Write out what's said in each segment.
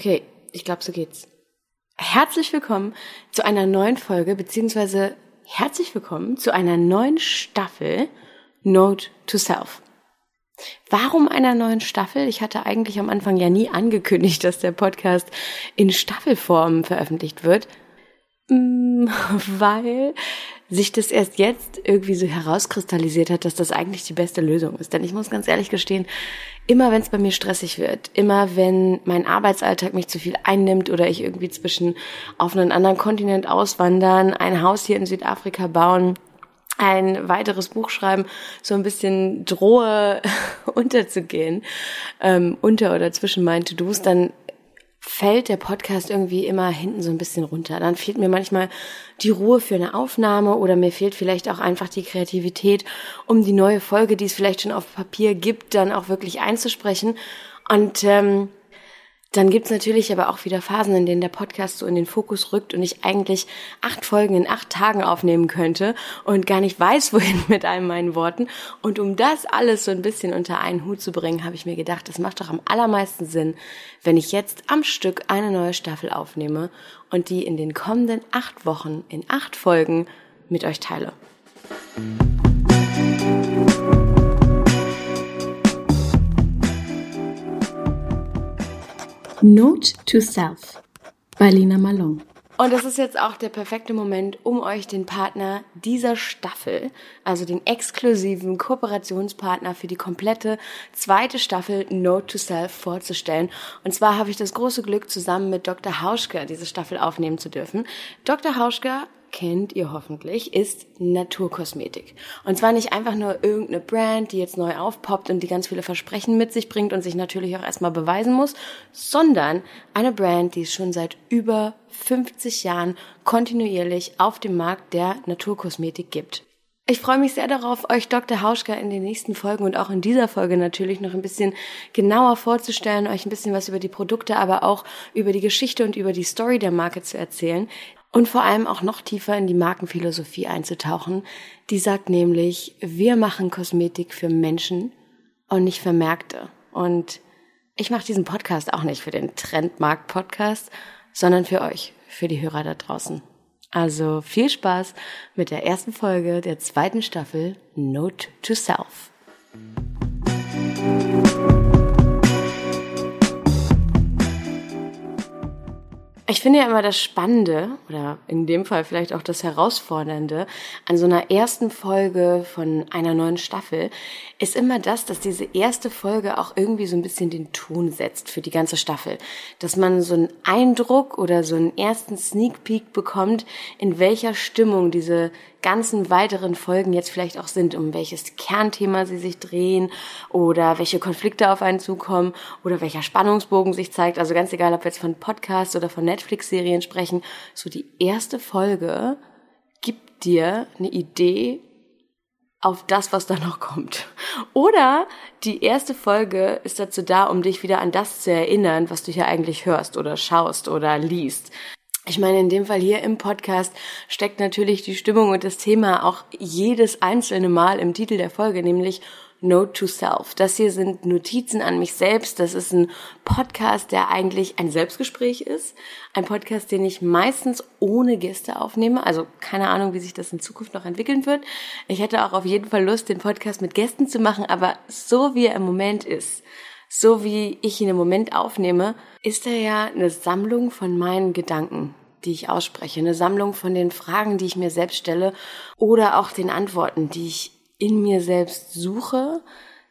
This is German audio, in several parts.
Okay, ich glaube, so geht's. Herzlich willkommen zu einer neuen Folge, beziehungsweise herzlich willkommen zu einer neuen Staffel Note to Self. Warum einer neuen Staffel? Ich hatte eigentlich am Anfang ja nie angekündigt, dass der Podcast in Staffelform veröffentlicht wird, mm, weil sich das erst jetzt irgendwie so herauskristallisiert hat, dass das eigentlich die beste Lösung ist. Denn ich muss ganz ehrlich gestehen, immer wenn es bei mir stressig wird, immer wenn mein Arbeitsalltag mich zu viel einnimmt oder ich irgendwie zwischen auf einen anderen Kontinent auswandern, ein Haus hier in Südafrika bauen, ein weiteres Buch schreiben, so ein bisschen drohe unterzugehen, ähm, unter oder zwischen meinen To-Dos, dann fällt der Podcast irgendwie immer hinten so ein bisschen runter. Dann fehlt mir manchmal die Ruhe für eine Aufnahme oder mir fehlt vielleicht auch einfach die Kreativität, um die neue Folge, die es vielleicht schon auf Papier gibt, dann auch wirklich einzusprechen. Und ähm, dann gibt's natürlich aber auch wieder Phasen, in denen der Podcast so in den Fokus rückt und ich eigentlich acht Folgen in acht Tagen aufnehmen könnte und gar nicht weiß, wohin mit all meinen Worten. Und um das alles so ein bisschen unter einen Hut zu bringen, habe ich mir gedacht, das macht doch am allermeisten Sinn, wenn ich jetzt am Stück eine neue Staffel aufnehme und die in den kommenden acht Wochen in acht Folgen mit euch teile. Note to Self bei Lina Malone. Und das ist jetzt auch der perfekte Moment, um euch den Partner dieser Staffel, also den exklusiven Kooperationspartner für die komplette zweite Staffel Note to Self vorzustellen. Und zwar habe ich das große Glück, zusammen mit Dr. Hauschke diese Staffel aufnehmen zu dürfen. Dr. Hauschke kennt ihr hoffentlich, ist Naturkosmetik. Und zwar nicht einfach nur irgendeine Brand, die jetzt neu aufpoppt und die ganz viele Versprechen mit sich bringt und sich natürlich auch erstmal beweisen muss, sondern eine Brand, die es schon seit über 50 Jahren kontinuierlich auf dem Markt der Naturkosmetik gibt. Ich freue mich sehr darauf, euch Dr. Hauschka in den nächsten Folgen und auch in dieser Folge natürlich noch ein bisschen genauer vorzustellen, euch ein bisschen was über die Produkte, aber auch über die Geschichte und über die Story der Marke zu erzählen und vor allem auch noch tiefer in die Markenphilosophie einzutauchen. Die sagt nämlich, wir machen Kosmetik für Menschen und nicht für Märkte. Und ich mache diesen Podcast auch nicht für den Trendmarkt-Podcast, sondern für euch, für die Hörer da draußen. Also viel Spaß mit der ersten Folge der zweiten Staffel Note to Self. Ich finde ja immer das Spannende oder in dem Fall vielleicht auch das Herausfordernde an so einer ersten Folge von einer neuen Staffel ist immer das, dass diese erste Folge auch irgendwie so ein bisschen den Ton setzt für die ganze Staffel. Dass man so einen Eindruck oder so einen ersten Sneak Peek bekommt, in welcher Stimmung diese ganzen weiteren Folgen jetzt vielleicht auch sind, um welches Kernthema sie sich drehen oder welche Konflikte auf einen zukommen oder welcher Spannungsbogen sich zeigt. Also ganz egal, ob wir jetzt von Podcasts oder von Netflix-Serien sprechen, so die erste Folge gibt dir eine Idee auf das, was da noch kommt. Oder die erste Folge ist dazu da, um dich wieder an das zu erinnern, was du hier eigentlich hörst oder schaust oder liest. Ich meine, in dem Fall hier im Podcast steckt natürlich die Stimmung und das Thema auch jedes einzelne Mal im Titel der Folge, nämlich Note to Self. Das hier sind Notizen an mich selbst. Das ist ein Podcast, der eigentlich ein Selbstgespräch ist. Ein Podcast, den ich meistens ohne Gäste aufnehme. Also keine Ahnung, wie sich das in Zukunft noch entwickeln wird. Ich hätte auch auf jeden Fall Lust, den Podcast mit Gästen zu machen, aber so wie er im Moment ist, so wie ich ihn im Moment aufnehme, ist er ja eine Sammlung von meinen Gedanken die ich ausspreche, eine Sammlung von den Fragen, die ich mir selbst stelle oder auch den Antworten, die ich in mir selbst suche,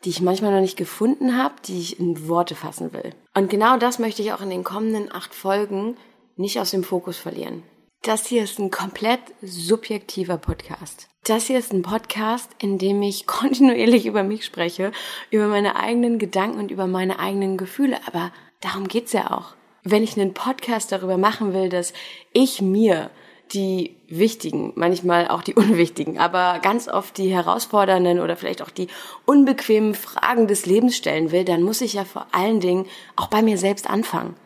die ich manchmal noch nicht gefunden habe, die ich in Worte fassen will. Und genau das möchte ich auch in den kommenden acht Folgen nicht aus dem Fokus verlieren. Das hier ist ein komplett subjektiver Podcast. Das hier ist ein Podcast, in dem ich kontinuierlich über mich spreche, über meine eigenen Gedanken und über meine eigenen Gefühle. Aber darum geht's ja auch. Wenn ich einen Podcast darüber machen will, dass ich mir die wichtigen, manchmal auch die unwichtigen, aber ganz oft die herausfordernden oder vielleicht auch die unbequemen Fragen des Lebens stellen will, dann muss ich ja vor allen Dingen auch bei mir selbst anfangen.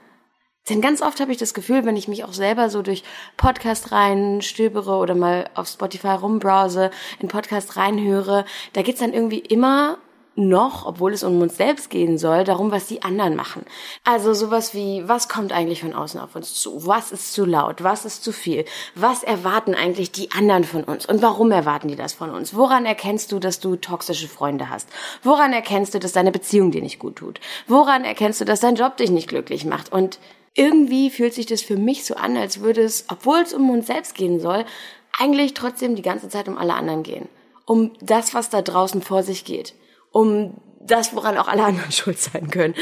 Denn ganz oft habe ich das Gefühl, wenn ich mich auch selber so durch Podcast rein stöbere oder mal auf Spotify rumbrowse, in Podcast reinhöre, da geht's dann irgendwie immer noch, obwohl es um uns selbst gehen soll, darum, was die anderen machen. Also sowas wie, was kommt eigentlich von außen auf uns zu? Was ist zu laut? Was ist zu viel? Was erwarten eigentlich die anderen von uns? Und warum erwarten die das von uns? Woran erkennst du, dass du toxische Freunde hast? Woran erkennst du, dass deine Beziehung dir nicht gut tut? Woran erkennst du, dass dein Job dich nicht glücklich macht? Und irgendwie fühlt sich das für mich so an, als würde es, obwohl es um uns selbst gehen soll, eigentlich trotzdem die ganze Zeit um alle anderen gehen. Um das, was da draußen vor sich geht um das, woran auch alle anderen schuld sein können.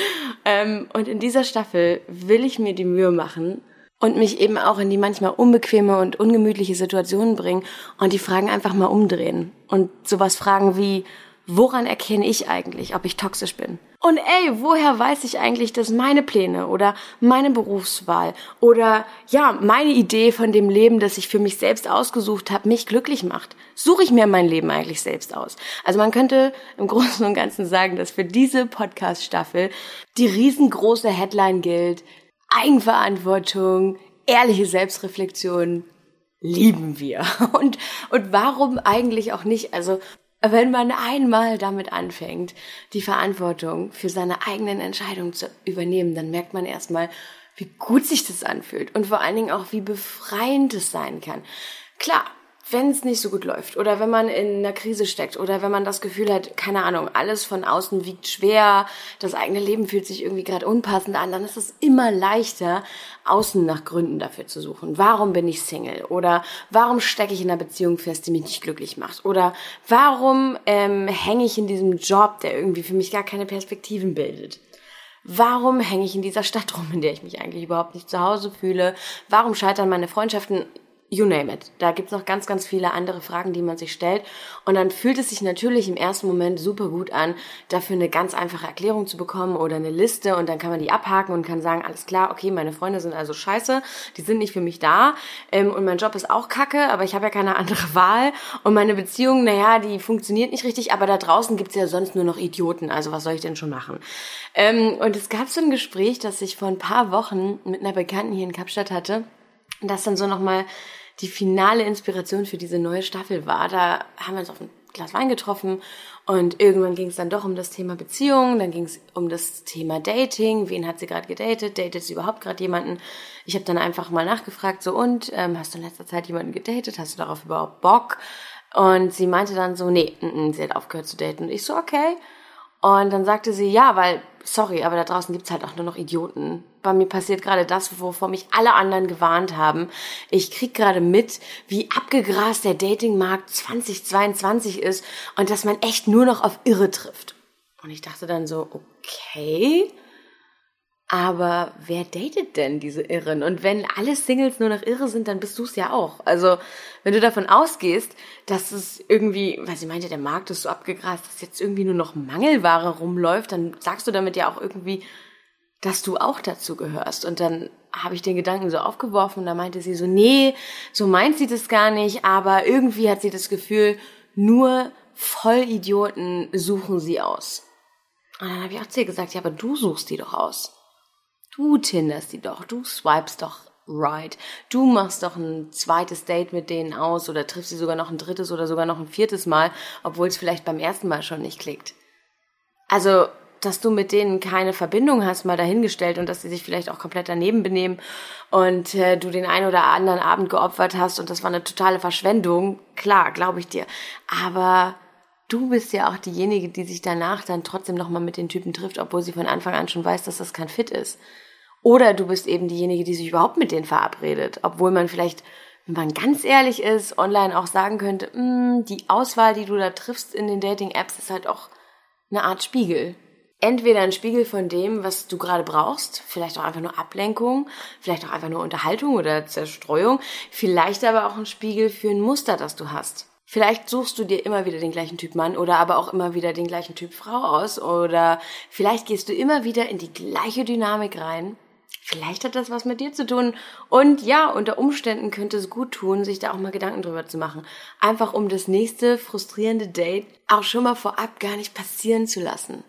Ähm, und in dieser Staffel will ich mir die Mühe machen und mich eben auch in die manchmal unbequeme und ungemütliche Situationen bringen und die Fragen einfach mal umdrehen und sowas fragen wie, woran erkenne ich eigentlich, ob ich toxisch bin? Und ey, woher weiß ich eigentlich, dass meine Pläne oder meine Berufswahl oder ja, meine Idee von dem Leben, das ich für mich selbst ausgesucht habe, mich glücklich macht? Suche ich mir mein Leben eigentlich selbst aus? Also man könnte im Großen und Ganzen sagen, dass für diese Podcast-Staffel die riesengroße Headline gilt. Eigenverantwortung, ehrliche Selbstreflexion, lieben wir. Und, und warum eigentlich auch nicht? Also wenn man einmal damit anfängt, die Verantwortung für seine eigenen Entscheidungen zu übernehmen, dann merkt man erstmal, wie gut sich das anfühlt und vor allen Dingen auch, wie befreiend es sein kann. Klar, wenn es nicht so gut läuft oder wenn man in einer Krise steckt oder wenn man das Gefühl hat, keine Ahnung, alles von außen wiegt schwer, das eigene Leben fühlt sich irgendwie gerade unpassend an, dann ist es immer leichter, außen nach Gründen dafür zu suchen. Warum bin ich Single? Oder warum stecke ich in einer Beziehung fest, die mich nicht glücklich macht? Oder warum ähm, hänge ich in diesem Job, der irgendwie für mich gar keine Perspektiven bildet? Warum hänge ich in dieser Stadt rum, in der ich mich eigentlich überhaupt nicht zu Hause fühle? Warum scheitern meine Freundschaften? You name it. Da gibt's noch ganz, ganz viele andere Fragen, die man sich stellt. Und dann fühlt es sich natürlich im ersten Moment super gut an, dafür eine ganz einfache Erklärung zu bekommen oder eine Liste und dann kann man die abhaken und kann sagen, alles klar, okay, meine Freunde sind also scheiße, die sind nicht für mich da ähm, und mein Job ist auch kacke, aber ich habe ja keine andere Wahl und meine Beziehung, naja, die funktioniert nicht richtig, aber da draußen gibt's ja sonst nur noch Idioten, also was soll ich denn schon machen? Ähm, und es gab so ein Gespräch, das ich vor ein paar Wochen mit einer Bekannten hier in Kapstadt hatte, das dann so nochmal die finale Inspiration für diese neue Staffel war. Da haben wir uns auf ein Glas Wein getroffen und irgendwann ging es dann doch um das Thema Beziehung, dann ging es um das Thema Dating, wen hat sie gerade gedatet, datet sie überhaupt gerade jemanden? Ich habe dann einfach mal nachgefragt, so und, ähm, hast du in letzter Zeit jemanden gedatet, hast du darauf überhaupt Bock? Und sie meinte dann so, nee, n -n, sie hat aufgehört zu daten. Und ich so, okay. Und dann sagte sie, ja, weil, sorry, aber da draußen gibt's halt auch nur noch Idioten. Bei mir passiert gerade das, wovor mich alle anderen gewarnt haben. Ich krieg gerade mit, wie abgegrast der Datingmarkt 2022 ist und dass man echt nur noch auf Irre trifft. Und ich dachte dann so, okay, aber wer datet denn diese Irren? Und wenn alle Singles nur noch irre sind, dann bist du es ja auch. Also, wenn du davon ausgehst, dass es irgendwie, weil sie meinte, der Markt ist so abgegrast, dass jetzt irgendwie nur noch Mangelware rumläuft, dann sagst du damit ja auch irgendwie, dass du auch dazu gehörst. Und dann habe ich den Gedanken so aufgeworfen und da meinte sie so, nee, so meint sie das gar nicht, aber irgendwie hat sie das Gefühl, nur Vollidioten suchen sie aus. Und dann habe ich auch zu ihr gesagt, ja, aber du suchst die doch aus. Du tinderst die doch, du swipest doch right. Du machst doch ein zweites Date mit denen aus oder triffst sie sogar noch ein drittes oder sogar noch ein viertes Mal, obwohl es vielleicht beim ersten Mal schon nicht klickt. Also, dass du mit denen keine Verbindung hast, mal dahingestellt und dass sie sich vielleicht auch komplett daneben benehmen und äh, du den einen oder anderen Abend geopfert hast und das war eine totale Verschwendung, klar, glaube ich dir. Aber du bist ja auch diejenige, die sich danach dann trotzdem nochmal mit den Typen trifft, obwohl sie von Anfang an schon weiß, dass das kein Fit ist. Oder du bist eben diejenige, die sich überhaupt mit denen verabredet, obwohl man vielleicht, wenn man ganz ehrlich ist, online auch sagen könnte, mh, hm, die Auswahl, die du da triffst in den Dating-Apps, ist halt auch eine Art Spiegel. Entweder ein Spiegel von dem, was du gerade brauchst, vielleicht auch einfach nur Ablenkung, vielleicht auch einfach nur Unterhaltung oder Zerstreuung, vielleicht aber auch ein Spiegel für ein Muster, das du hast. Vielleicht suchst du dir immer wieder den gleichen Typ Mann oder aber auch immer wieder den gleichen Typ Frau aus oder vielleicht gehst du immer wieder in die gleiche Dynamik rein. Vielleicht hat das was mit dir zu tun. Und ja, unter Umständen könnte es gut tun, sich da auch mal Gedanken drüber zu machen. Einfach um das nächste frustrierende Date auch schon mal vorab gar nicht passieren zu lassen.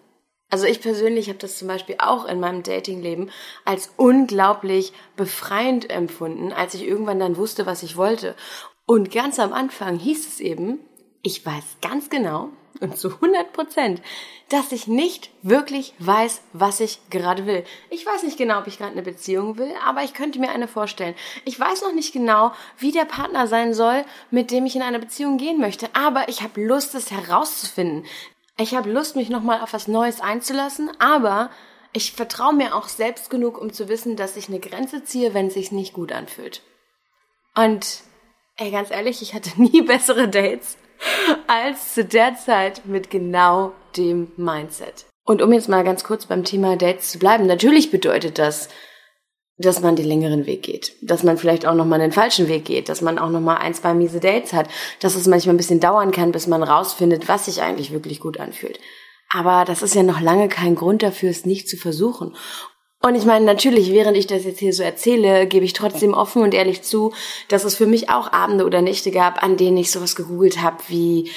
Also ich persönlich habe das zum Beispiel auch in meinem Datingleben als unglaublich befreiend empfunden, als ich irgendwann dann wusste, was ich wollte und ganz am Anfang hieß es eben, ich weiß ganz genau, und zu 100 Prozent, dass ich nicht wirklich weiß, was ich gerade will. Ich weiß nicht genau, ob ich gerade eine Beziehung will, aber ich könnte mir eine vorstellen. Ich weiß noch nicht genau, wie der Partner sein soll, mit dem ich in eine Beziehung gehen möchte, aber ich habe Lust, es herauszufinden. Ich habe Lust, mich nochmal auf was Neues einzulassen, aber ich vertraue mir auch selbst genug, um zu wissen, dass ich eine Grenze ziehe, wenn es sich nicht gut anfühlt. Und ey, ganz ehrlich, ich hatte nie bessere Dates als zu der Zeit mit genau dem Mindset. Und um jetzt mal ganz kurz beim Thema Dates zu bleiben, natürlich bedeutet das, dass man den längeren Weg geht, dass man vielleicht auch noch mal den falschen Weg geht, dass man auch noch mal ein, zwei miese Dates hat, dass es manchmal ein bisschen dauern kann, bis man rausfindet, was sich eigentlich wirklich gut anfühlt. Aber das ist ja noch lange kein Grund dafür, es nicht zu versuchen. Und ich meine, natürlich, während ich das jetzt hier so erzähle, gebe ich trotzdem offen und ehrlich zu, dass es für mich auch Abende oder Nächte gab, an denen ich sowas gegoogelt habe wie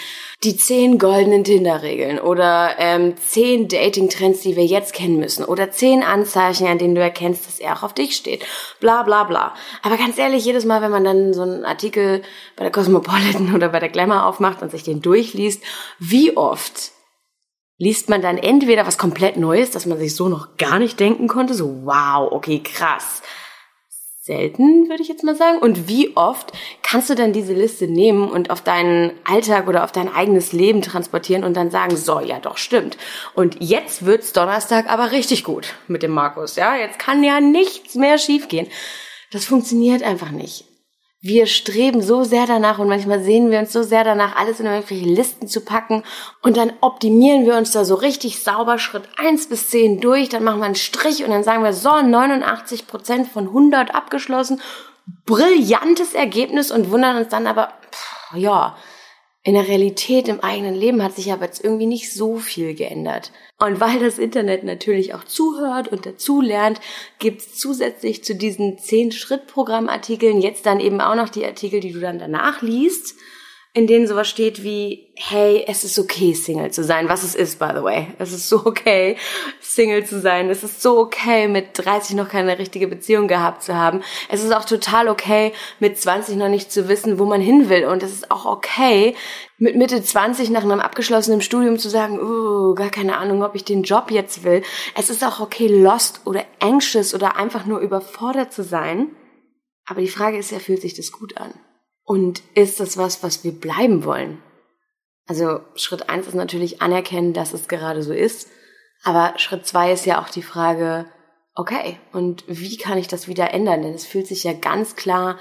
die zehn goldenen Tinder-Regeln oder ähm, zehn Dating-Trends, die wir jetzt kennen müssen oder zehn Anzeichen, an denen du erkennst, dass er auch auf dich steht. Bla bla bla. Aber ganz ehrlich, jedes Mal, wenn man dann so einen Artikel bei der Cosmopolitan oder bei der Glamour aufmacht und sich den durchliest, wie oft liest man dann entweder was komplett Neues, das man sich so noch gar nicht denken konnte, so wow, okay, krass. Selten, würde ich jetzt mal sagen. Und wie oft kannst du dann diese Liste nehmen und auf deinen Alltag oder auf dein eigenes Leben transportieren und dann sagen, so, ja doch, stimmt. Und jetzt wird's Donnerstag aber richtig gut mit dem Markus, ja? Jetzt kann ja nichts mehr schiefgehen. Das funktioniert einfach nicht wir streben so sehr danach und manchmal sehen wir uns so sehr danach, alles in irgendwelche Listen zu packen und dann optimieren wir uns da so richtig sauber Schritt eins bis zehn durch, dann machen wir einen Strich und dann sagen wir so 89 Prozent von 100 abgeschlossen, brillantes Ergebnis und wundern uns dann aber, pff, ja, in der Realität im eigenen Leben hat sich aber jetzt irgendwie nicht so viel geändert. Und weil das Internet natürlich auch zuhört und dazulernt, gibt's zusätzlich zu diesen 10-Schritt-Programmartikeln jetzt dann eben auch noch die Artikel, die du dann danach liest in denen sowas steht wie, hey, es ist okay, Single zu sein, was es ist, by the way. Es ist so okay, Single zu sein. Es ist so okay, mit 30 noch keine richtige Beziehung gehabt zu haben. Es ist auch total okay, mit 20 noch nicht zu wissen, wo man hin will. Und es ist auch okay, mit Mitte 20 nach einem abgeschlossenen Studium zu sagen, uh, gar keine Ahnung, ob ich den Job jetzt will. Es ist auch okay, lost oder anxious oder einfach nur überfordert zu sein. Aber die Frage ist ja, fühlt sich das gut an? Und ist das was, was wir bleiben wollen? Also Schritt eins ist natürlich anerkennen, dass es gerade so ist. Aber Schritt zwei ist ja auch die Frage, okay, und wie kann ich das wieder ändern? Denn es fühlt sich ja ganz klar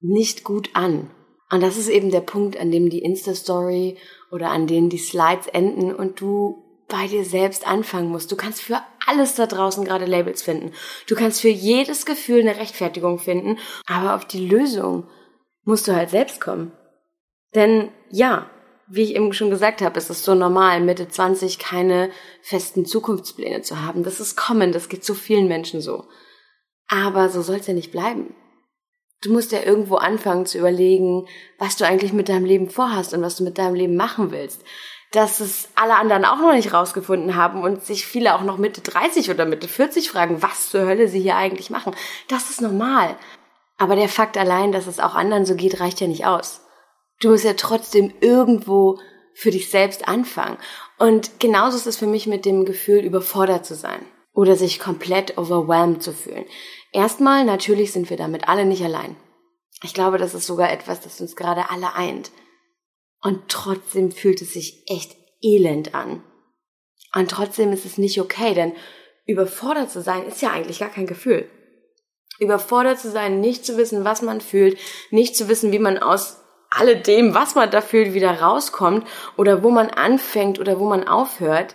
nicht gut an. Und das ist eben der Punkt, an dem die Insta-Story oder an dem die Slides enden und du bei dir selbst anfangen musst. Du kannst für alles da draußen gerade Labels finden. Du kannst für jedes Gefühl eine Rechtfertigung finden, aber auf die Lösung musst du halt selbst kommen. Denn ja, wie ich eben schon gesagt habe, ist es so normal, Mitte 20 keine festen Zukunftspläne zu haben. Das ist kommen, das geht so vielen Menschen so. Aber so soll es ja nicht bleiben. Du musst ja irgendwo anfangen zu überlegen, was du eigentlich mit deinem Leben vorhast und was du mit deinem Leben machen willst. Dass es alle anderen auch noch nicht rausgefunden haben und sich viele auch noch Mitte 30 oder Mitte 40 fragen, was zur Hölle sie hier eigentlich machen. Das ist normal. Aber der Fakt allein, dass es auch anderen so geht, reicht ja nicht aus. Du musst ja trotzdem irgendwo für dich selbst anfangen. Und genauso ist es für mich mit dem Gefühl, überfordert zu sein oder sich komplett overwhelmed zu fühlen. Erstmal, natürlich sind wir damit alle nicht allein. Ich glaube, das ist sogar etwas, das uns gerade alle eint. Und trotzdem fühlt es sich echt elend an. Und trotzdem ist es nicht okay, denn überfordert zu sein ist ja eigentlich gar kein Gefühl überfordert zu sein, nicht zu wissen, was man fühlt, nicht zu wissen, wie man aus alledem, was man da fühlt, wieder rauskommt oder wo man anfängt oder wo man aufhört,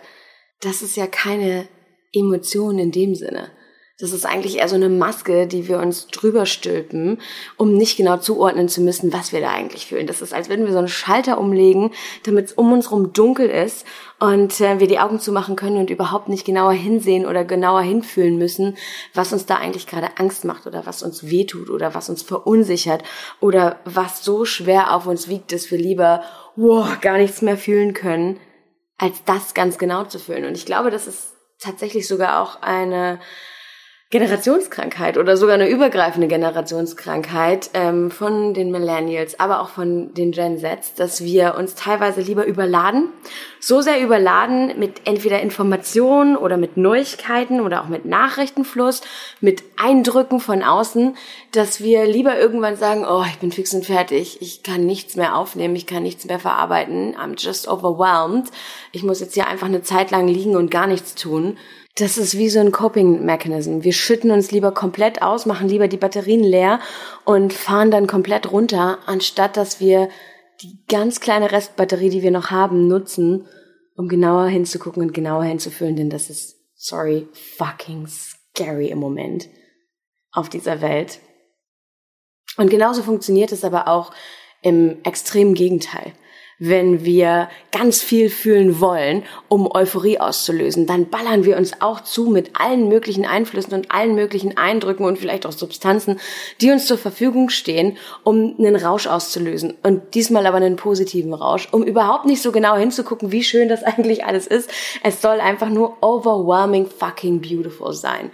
das ist ja keine Emotion in dem Sinne. Das ist eigentlich eher so eine Maske, die wir uns drüber stülpen, um nicht genau zuordnen zu müssen, was wir da eigentlich fühlen. Das ist, als würden wir so einen Schalter umlegen, damit es um uns rum dunkel ist und äh, wir die Augen zumachen können und überhaupt nicht genauer hinsehen oder genauer hinfühlen müssen, was uns da eigentlich gerade Angst macht oder was uns wehtut oder was uns verunsichert oder was so schwer auf uns wiegt, dass wir lieber wow, gar nichts mehr fühlen können, als das ganz genau zu fühlen. Und ich glaube, das ist tatsächlich sogar auch eine Generationskrankheit oder sogar eine übergreifende Generationskrankheit ähm, von den Millennials, aber auch von den Gen Zs, dass wir uns teilweise lieber überladen, so sehr überladen mit entweder Informationen oder mit Neuigkeiten oder auch mit Nachrichtenfluss, mit Eindrücken von außen, dass wir lieber irgendwann sagen, oh, ich bin fix und fertig, ich kann nichts mehr aufnehmen, ich kann nichts mehr verarbeiten, I'm just overwhelmed, ich muss jetzt hier einfach eine Zeit lang liegen und gar nichts tun das ist wie so ein Coping Mechanism. Wir schütten uns lieber komplett aus, machen lieber die Batterien leer und fahren dann komplett runter, anstatt dass wir die ganz kleine Restbatterie, die wir noch haben, nutzen, um genauer hinzugucken und genauer hinzufühlen, denn das ist, sorry, fucking scary im Moment auf dieser Welt. Und genauso funktioniert es aber auch im extremen Gegenteil wenn wir ganz viel fühlen wollen, um Euphorie auszulösen, dann ballern wir uns auch zu mit allen möglichen Einflüssen und allen möglichen Eindrücken und vielleicht auch Substanzen, die uns zur Verfügung stehen, um einen Rausch auszulösen. Und diesmal aber einen positiven Rausch, um überhaupt nicht so genau hinzugucken, wie schön das eigentlich alles ist. Es soll einfach nur overwhelming fucking beautiful sein.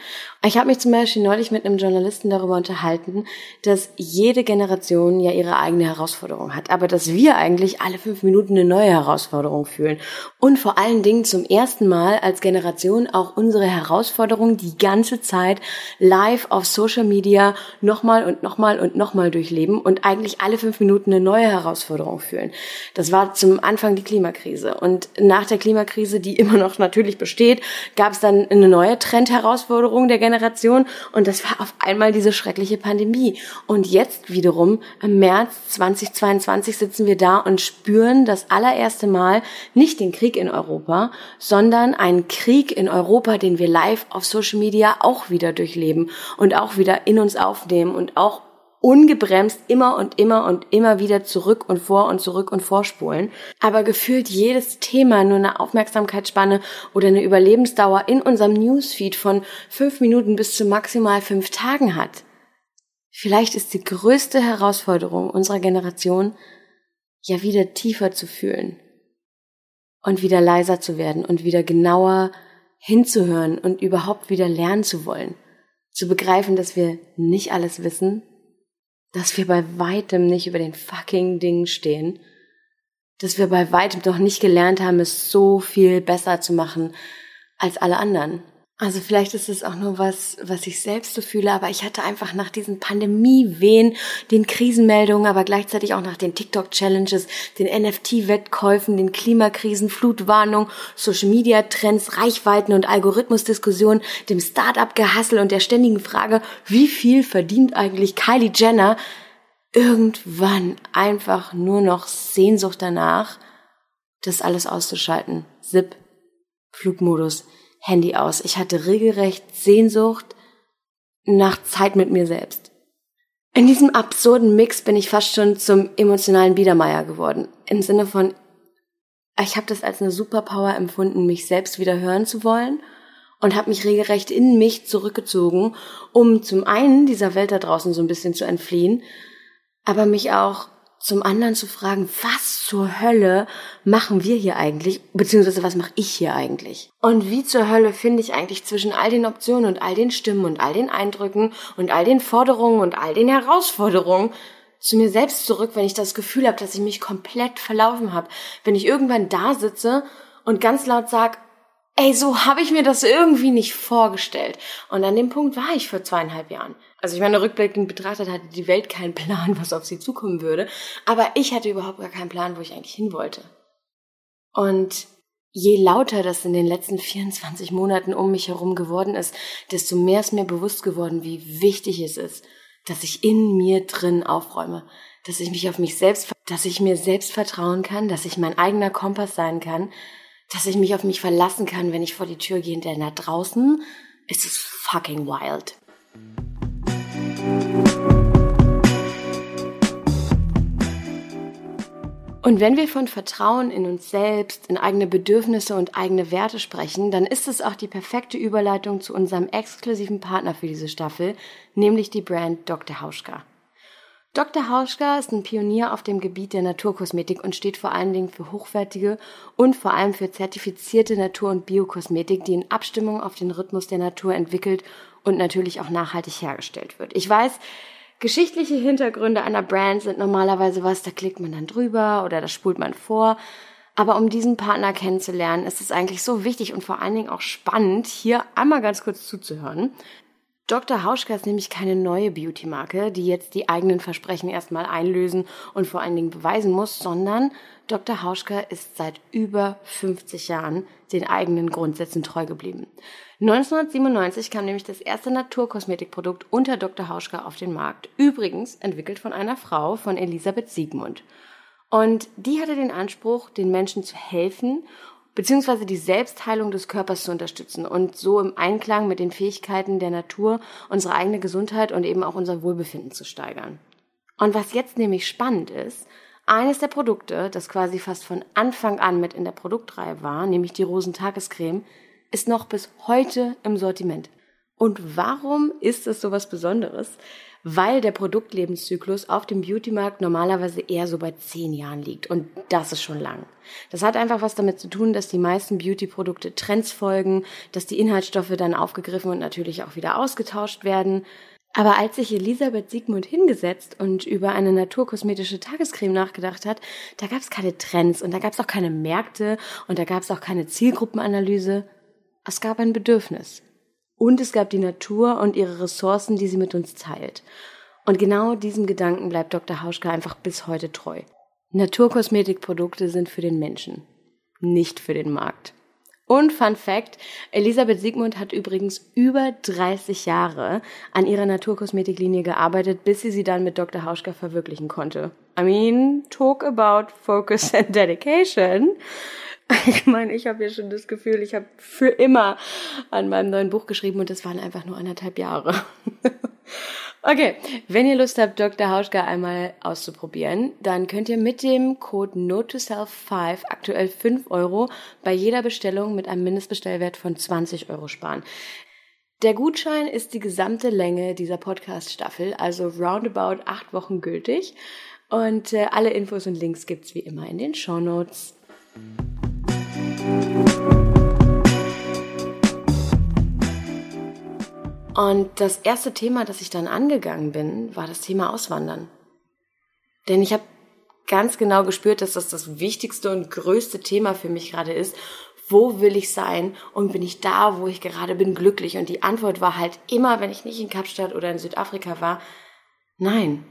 Ich habe mich zum Beispiel neulich mit einem Journalisten darüber unterhalten, dass jede Generation ja ihre eigene Herausforderung hat, aber dass wir eigentlich alle fünf Minuten eine neue Herausforderung fühlen und vor allen Dingen zum ersten Mal als Generation auch unsere Herausforderung die ganze Zeit live auf Social Media nochmal und nochmal und nochmal durchleben und eigentlich alle fünf Minuten eine neue Herausforderung fühlen. Das war zum Anfang die Klimakrise und nach der Klimakrise, die immer noch natürlich besteht, gab es dann eine neue Trendherausforderung der Generation und das war auf einmal diese schreckliche Pandemie. Und jetzt wiederum im März 2022 sitzen wir da und spüren das allererste Mal nicht den Krieg in Europa, sondern einen Krieg in Europa, den wir live auf Social Media auch wieder durchleben und auch wieder in uns aufnehmen und auch ungebremst immer und immer und immer wieder zurück und vor und zurück und vorspulen. Aber gefühlt jedes Thema nur eine Aufmerksamkeitsspanne oder eine Überlebensdauer in unserem Newsfeed von fünf Minuten bis zu maximal fünf Tagen hat. Vielleicht ist die größte Herausforderung unserer Generation, ja wieder tiefer zu fühlen und wieder leiser zu werden und wieder genauer hinzuhören und überhaupt wieder lernen zu wollen. Zu begreifen, dass wir nicht alles wissen, dass wir bei weitem nicht über den fucking Ding stehen, dass wir bei weitem doch nicht gelernt haben, es so viel besser zu machen als alle anderen. Also vielleicht ist es auch nur was, was ich selbst so fühle, aber ich hatte einfach nach diesen Pandemie-Wehen, den Krisenmeldungen, aber gleichzeitig auch nach den TikTok-Challenges, den NFT-Wettkäufen, den Klimakrisen, Flutwarnung, Social-Media-Trends, Reichweiten und Algorithmusdiskussionen, dem Start-up-Gehassel und der ständigen Frage, wie viel verdient eigentlich Kylie Jenner, irgendwann einfach nur noch Sehnsucht danach, das alles auszuschalten. Zip, Flugmodus Handy aus. Ich hatte regelrecht Sehnsucht nach Zeit mit mir selbst. In diesem absurden Mix bin ich fast schon zum emotionalen Biedermeier geworden. Im Sinne von, ich habe das als eine Superpower empfunden, mich selbst wieder hören zu wollen und habe mich regelrecht in mich zurückgezogen, um zum einen dieser Welt da draußen so ein bisschen zu entfliehen, aber mich auch zum anderen zu fragen, was zur Hölle machen wir hier eigentlich, beziehungsweise was mache ich hier eigentlich? Und wie zur Hölle finde ich eigentlich zwischen all den Optionen und all den Stimmen und all den Eindrücken und all den Forderungen und all den Herausforderungen zu mir selbst zurück, wenn ich das Gefühl habe, dass ich mich komplett verlaufen habe. Wenn ich irgendwann da sitze und ganz laut sag, ey, so habe ich mir das irgendwie nicht vorgestellt. Und an dem Punkt war ich vor zweieinhalb Jahren. Also ich meine, rückblickend betrachtet hatte die Welt keinen Plan, was auf sie zukommen würde. Aber ich hatte überhaupt gar keinen Plan, wo ich eigentlich hin wollte. Und je lauter das in den letzten 24 Monaten um mich herum geworden ist, desto mehr ist mir bewusst geworden, wie wichtig es ist, dass ich in mir drin aufräume, dass ich mich auf mich selbst, dass ich mir selbst vertrauen kann, dass ich mein eigener Kompass sein kann, dass ich mich auf mich verlassen kann, wenn ich vor die Tür gehe, denn da draußen ist es fucking wild. Und wenn wir von Vertrauen in uns selbst, in eigene Bedürfnisse und eigene Werte sprechen, dann ist es auch die perfekte Überleitung zu unserem exklusiven Partner für diese Staffel, nämlich die Brand Dr. Hauschka. Dr. Hauschka ist ein Pionier auf dem Gebiet der Naturkosmetik und steht vor allen Dingen für hochwertige und vor allem für zertifizierte Natur- und Biokosmetik, die in Abstimmung auf den Rhythmus der Natur entwickelt und natürlich auch nachhaltig hergestellt wird. Ich weiß, geschichtliche Hintergründe einer Brand sind normalerweise was, da klickt man dann drüber oder das spult man vor. Aber um diesen Partner kennenzulernen, ist es eigentlich so wichtig und vor allen Dingen auch spannend, hier einmal ganz kurz zuzuhören. Dr. Hauschka ist nämlich keine neue Beauty-Marke, die jetzt die eigenen Versprechen erstmal einlösen und vor allen Dingen beweisen muss, sondern Dr. Hauschka ist seit über 50 Jahren den eigenen Grundsätzen treu geblieben. 1997 kam nämlich das erste Naturkosmetikprodukt unter Dr. Hauschka auf den Markt. Übrigens entwickelt von einer Frau, von Elisabeth Siegmund. Und die hatte den Anspruch, den Menschen zu helfen, beziehungsweise die Selbstheilung des Körpers zu unterstützen und so im Einklang mit den Fähigkeiten der Natur unsere eigene Gesundheit und eben auch unser Wohlbefinden zu steigern. Und was jetzt nämlich spannend ist, eines der Produkte, das quasi fast von Anfang an mit in der Produktreihe war, nämlich die Rosentagescreme, ist noch bis heute im Sortiment. Und warum ist es so was Besonderes? Weil der Produktlebenszyklus auf dem Beautymarkt normalerweise eher so bei zehn Jahren liegt. Und das ist schon lang. Das hat einfach was damit zu tun, dass die meisten Beauty-Produkte Trends folgen, dass die Inhaltsstoffe dann aufgegriffen und natürlich auch wieder ausgetauscht werden. Aber als sich Elisabeth Siegmund hingesetzt und über eine naturkosmetische Tagescreme nachgedacht hat, da gab es keine Trends und da gab es auch keine Märkte und da gab es auch keine Zielgruppenanalyse. Es gab ein Bedürfnis. Und es gab die Natur und ihre Ressourcen, die sie mit uns teilt. Und genau diesem Gedanken bleibt Dr. Hauschka einfach bis heute treu. Naturkosmetikprodukte sind für den Menschen, nicht für den Markt. Und Fun Fact, Elisabeth Siegmund hat übrigens über 30 Jahre an ihrer Naturkosmetiklinie gearbeitet, bis sie sie dann mit Dr. Hauschka verwirklichen konnte. I mean, talk about focus and dedication. Ich meine, ich habe ja schon das Gefühl, ich habe für immer an meinem neuen Buch geschrieben und das waren einfach nur anderthalb Jahre. Okay, wenn ihr Lust habt, Dr. Hauschka einmal auszuprobieren, dann könnt ihr mit dem Code NoToSelf5 aktuell 5 Euro bei jeder Bestellung mit einem Mindestbestellwert von 20 Euro sparen. Der Gutschein ist die gesamte Länge dieser Podcast-Staffel, also roundabout acht Wochen gültig. Und äh, alle Infos und Links gibt's wie immer in den Show Notes. Und das erste Thema, das ich dann angegangen bin, war das Thema Auswandern. Denn ich habe ganz genau gespürt, dass das das wichtigste und größte Thema für mich gerade ist. Wo will ich sein und bin ich da, wo ich gerade bin, glücklich? Und die Antwort war halt immer, wenn ich nicht in Kapstadt oder in Südafrika war, nein.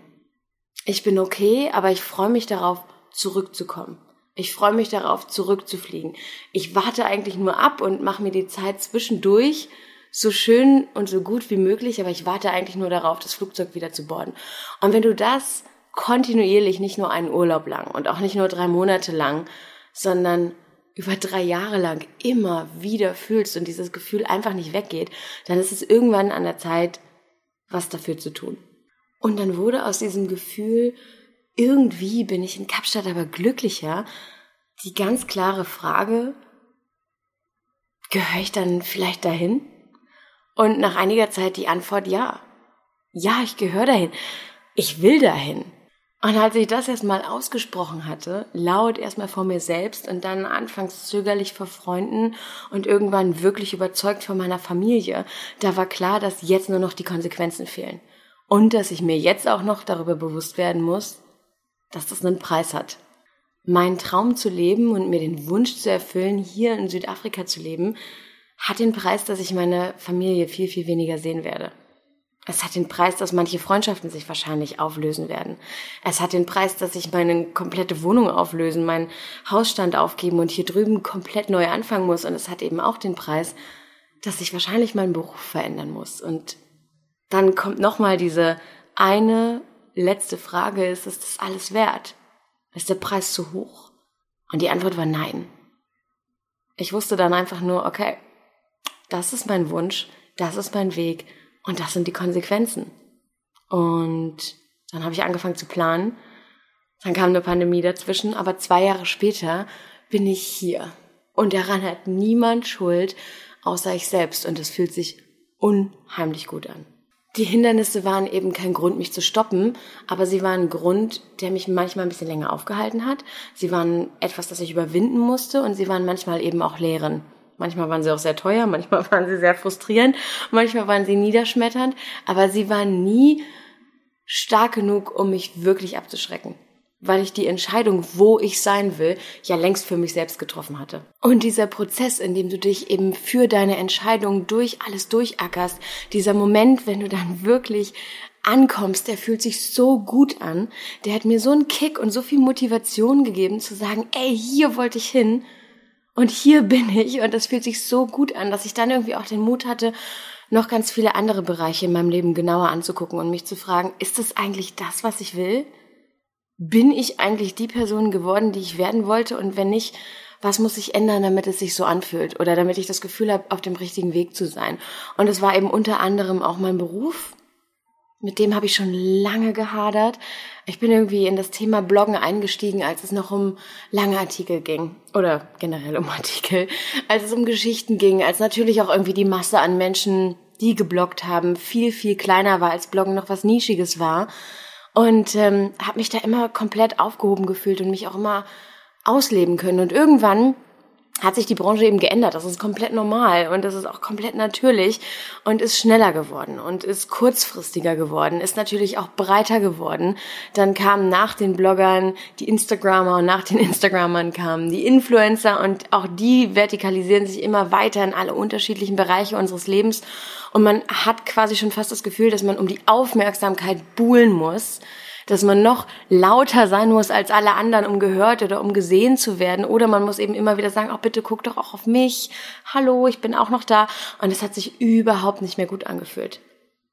Ich bin okay, aber ich freue mich darauf, zurückzukommen. Ich freue mich darauf, zurückzufliegen. Ich warte eigentlich nur ab und mache mir die Zeit zwischendurch so schön und so gut wie möglich, aber ich warte eigentlich nur darauf, das Flugzeug wieder zu borden. Und wenn du das kontinuierlich, nicht nur einen Urlaub lang und auch nicht nur drei Monate lang, sondern über drei Jahre lang immer wieder fühlst und dieses Gefühl einfach nicht weggeht, dann ist es irgendwann an der Zeit, was dafür zu tun. Und dann wurde aus diesem Gefühl, irgendwie bin ich in Kapstadt aber glücklicher, die ganz klare Frage, gehöre ich dann vielleicht dahin? Und nach einiger Zeit die Antwort ja. Ja, ich gehöre dahin. Ich will dahin. Und als ich das erstmal ausgesprochen hatte, laut erstmal vor mir selbst und dann anfangs zögerlich vor Freunden und irgendwann wirklich überzeugt von meiner Familie, da war klar, dass jetzt nur noch die Konsequenzen fehlen. Und dass ich mir jetzt auch noch darüber bewusst werden muss, dass das einen Preis hat. Meinen Traum zu leben und mir den Wunsch zu erfüllen, hier in Südafrika zu leben, hat den Preis, dass ich meine Familie viel, viel weniger sehen werde. Es hat den Preis, dass manche Freundschaften sich wahrscheinlich auflösen werden. Es hat den Preis, dass ich meine komplette Wohnung auflösen, meinen Hausstand aufgeben und hier drüben komplett neu anfangen muss. Und es hat eben auch den Preis, dass ich wahrscheinlich meinen Beruf verändern muss. Und dann kommt nochmal diese eine letzte Frage, ist es das alles wert? Ist der Preis zu hoch? Und die Antwort war nein. Ich wusste dann einfach nur, okay, das ist mein Wunsch, das ist mein Weg und das sind die Konsequenzen. Und dann habe ich angefangen zu planen. Dann kam eine Pandemie dazwischen, aber zwei Jahre später bin ich hier. Und daran hat niemand Schuld, außer ich selbst. Und es fühlt sich unheimlich gut an. Die Hindernisse waren eben kein Grund, mich zu stoppen, aber sie waren ein Grund, der mich manchmal ein bisschen länger aufgehalten hat. Sie waren etwas, das ich überwinden musste und sie waren manchmal eben auch Lehren Manchmal waren sie auch sehr teuer, manchmal waren sie sehr frustrierend, manchmal waren sie niederschmetternd, aber sie waren nie stark genug, um mich wirklich abzuschrecken weil ich die Entscheidung, wo ich sein will, ja längst für mich selbst getroffen hatte. Und dieser Prozess, in dem du dich eben für deine Entscheidung durch alles durchackerst, dieser Moment, wenn du dann wirklich ankommst, der fühlt sich so gut an, der hat mir so einen Kick und so viel Motivation gegeben zu sagen, ey, hier wollte ich hin und hier bin ich und das fühlt sich so gut an, dass ich dann irgendwie auch den Mut hatte, noch ganz viele andere Bereiche in meinem Leben genauer anzugucken und mich zu fragen, ist das eigentlich das, was ich will? Bin ich eigentlich die Person geworden, die ich werden wollte? Und wenn nicht, was muss ich ändern, damit es sich so anfühlt? Oder damit ich das Gefühl habe, auf dem richtigen Weg zu sein? Und es war eben unter anderem auch mein Beruf. Mit dem habe ich schon lange gehadert. Ich bin irgendwie in das Thema Bloggen eingestiegen, als es noch um lange Artikel ging. Oder generell um Artikel. Als es um Geschichten ging, als natürlich auch irgendwie die Masse an Menschen, die gebloggt haben, viel, viel kleiner war, als Bloggen noch was Nischiges war und ähm, habe mich da immer komplett aufgehoben gefühlt und mich auch immer ausleben können. Und irgendwann hat sich die Branche eben geändert. Das ist komplett normal und das ist auch komplett natürlich und ist schneller geworden und ist kurzfristiger geworden, ist natürlich auch breiter geworden. Dann kamen nach den Bloggern die Instagrammer und nach den Instagrammern kamen die Influencer und auch die vertikalisieren sich immer weiter in alle unterschiedlichen Bereiche unseres Lebens und man hat quasi schon fast das Gefühl, dass man um die Aufmerksamkeit buhlen muss dass man noch lauter sein muss als alle anderen, um gehört oder um gesehen zu werden. Oder man muss eben immer wieder sagen, oh bitte guck doch auch auf mich. Hallo, ich bin auch noch da. Und es hat sich überhaupt nicht mehr gut angefühlt.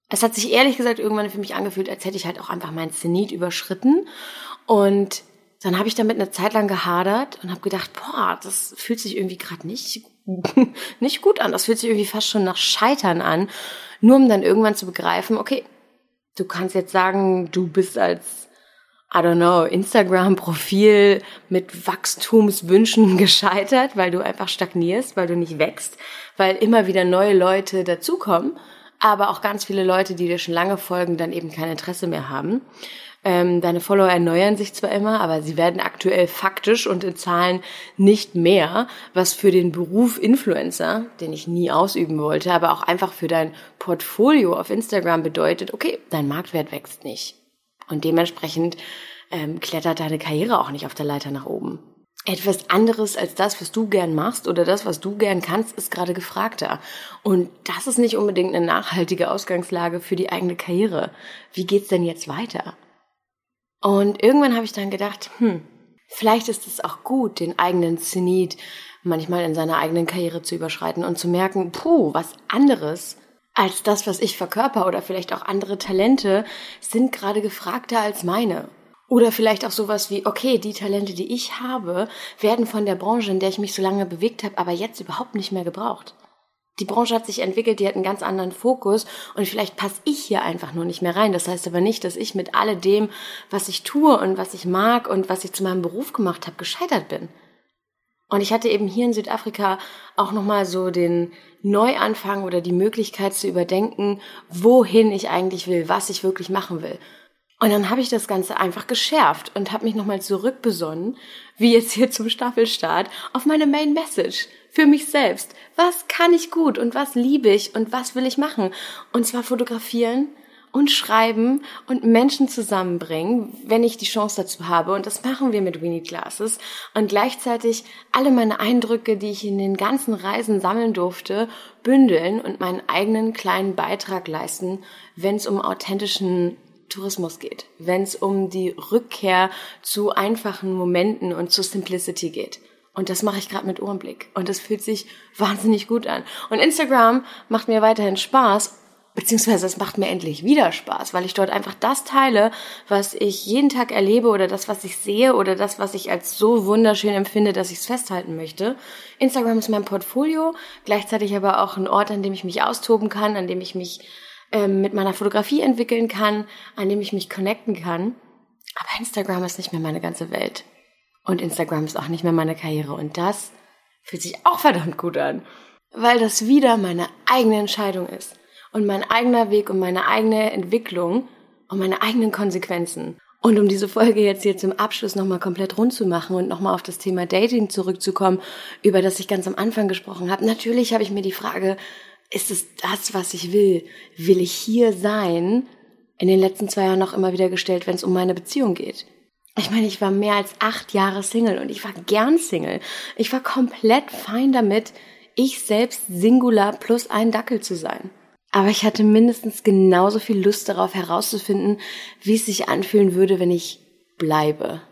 Es hat sich ehrlich gesagt irgendwann für mich angefühlt, als hätte ich halt auch einfach mein Zenit überschritten. Und dann habe ich damit eine Zeit lang gehadert und habe gedacht, boah, das fühlt sich irgendwie gerade nicht, nicht gut an. Das fühlt sich irgendwie fast schon nach Scheitern an. Nur um dann irgendwann zu begreifen, okay, du kannst jetzt sagen, du bist als, I don't know, Instagram-Profil mit Wachstumswünschen gescheitert, weil du einfach stagnierst, weil du nicht wächst, weil immer wieder neue Leute dazukommen, aber auch ganz viele Leute, die dir schon lange folgen, dann eben kein Interesse mehr haben. Ähm, deine Follower erneuern sich zwar immer, aber sie werden aktuell faktisch und in Zahlen nicht mehr, was für den Beruf Influencer, den ich nie ausüben wollte, aber auch einfach für dein Portfolio auf Instagram bedeutet, okay, dein Marktwert wächst nicht. Und dementsprechend ähm, klettert deine Karriere auch nicht auf der Leiter nach oben. Etwas anderes als das, was du gern machst oder das, was du gern kannst, ist gerade gefragter. Und das ist nicht unbedingt eine nachhaltige Ausgangslage für die eigene Karriere. Wie geht's denn jetzt weiter? Und irgendwann habe ich dann gedacht, hm, vielleicht ist es auch gut, den eigenen Zenit manchmal in seiner eigenen Karriere zu überschreiten und zu merken, puh, was anderes als das, was ich verkörper oder vielleicht auch andere Talente sind gerade gefragter als meine. Oder vielleicht auch sowas wie, okay, die Talente, die ich habe, werden von der Branche, in der ich mich so lange bewegt habe, aber jetzt überhaupt nicht mehr gebraucht die Branche hat sich entwickelt, die hat einen ganz anderen Fokus und vielleicht passe ich hier einfach nur nicht mehr rein. Das heißt aber nicht, dass ich mit alledem, was ich tue und was ich mag und was ich zu meinem Beruf gemacht habe, gescheitert bin. Und ich hatte eben hier in Südafrika auch nochmal so den Neuanfang oder die Möglichkeit zu überdenken, wohin ich eigentlich will, was ich wirklich machen will. Und dann habe ich das Ganze einfach geschärft und habe mich nochmal zurückbesonnen, wie jetzt hier zum Staffelstart, auf meine Main Message für mich selbst. Was kann ich gut und was liebe ich und was will ich machen? Und zwar fotografieren und schreiben und Menschen zusammenbringen, wenn ich die Chance dazu habe. Und das machen wir mit Weenie Glasses. Und gleichzeitig alle meine Eindrücke, die ich in den ganzen Reisen sammeln durfte, bündeln und meinen eigenen kleinen Beitrag leisten, wenn es um authentischen Tourismus geht, wenn es um die Rückkehr zu einfachen Momenten und zu Simplicity geht. Und das mache ich gerade mit Ohrenblick. Und das fühlt sich wahnsinnig gut an. Und Instagram macht mir weiterhin Spaß, beziehungsweise es macht mir endlich wieder Spaß, weil ich dort einfach das teile, was ich jeden Tag erlebe oder das, was ich sehe oder das, was ich als so wunderschön empfinde, dass ich es festhalten möchte. Instagram ist mein Portfolio, gleichzeitig aber auch ein Ort, an dem ich mich austoben kann, an dem ich mich ähm, mit meiner Fotografie entwickeln kann, an dem ich mich connecten kann. Aber Instagram ist nicht mehr meine ganze Welt. Und Instagram ist auch nicht mehr meine Karriere. Und das fühlt sich auch verdammt gut an. Weil das wieder meine eigene Entscheidung ist. Und mein eigener Weg und meine eigene Entwicklung und meine eigenen Konsequenzen. Und um diese Folge jetzt hier zum Abschluss nochmal komplett rund zu machen und nochmal auf das Thema Dating zurückzukommen, über das ich ganz am Anfang gesprochen habe. Natürlich habe ich mir die Frage, ist es das, was ich will? Will ich hier sein? In den letzten zwei Jahren noch immer wieder gestellt, wenn es um meine Beziehung geht. Ich meine, ich war mehr als acht Jahre Single und ich war gern Single. Ich war komplett fein damit, ich selbst Singular plus ein Dackel zu sein. Aber ich hatte mindestens genauso viel Lust darauf herauszufinden, wie es sich anfühlen würde, wenn ich bleibe.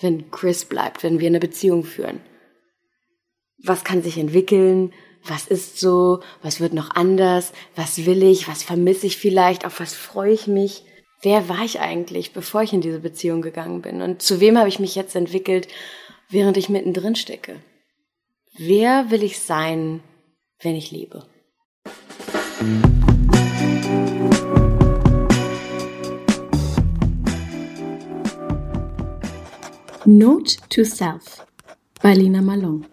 Wenn Chris bleibt, wenn wir eine Beziehung führen. Was kann sich entwickeln? Was ist so? Was wird noch anders? Was will ich? Was vermisse ich vielleicht? Auf was freue ich mich? Wer war ich eigentlich, bevor ich in diese Beziehung gegangen bin? Und zu wem habe ich mich jetzt entwickelt, während ich mittendrin stecke? Wer will ich sein, wenn ich liebe? Note to Self bei Lina Malone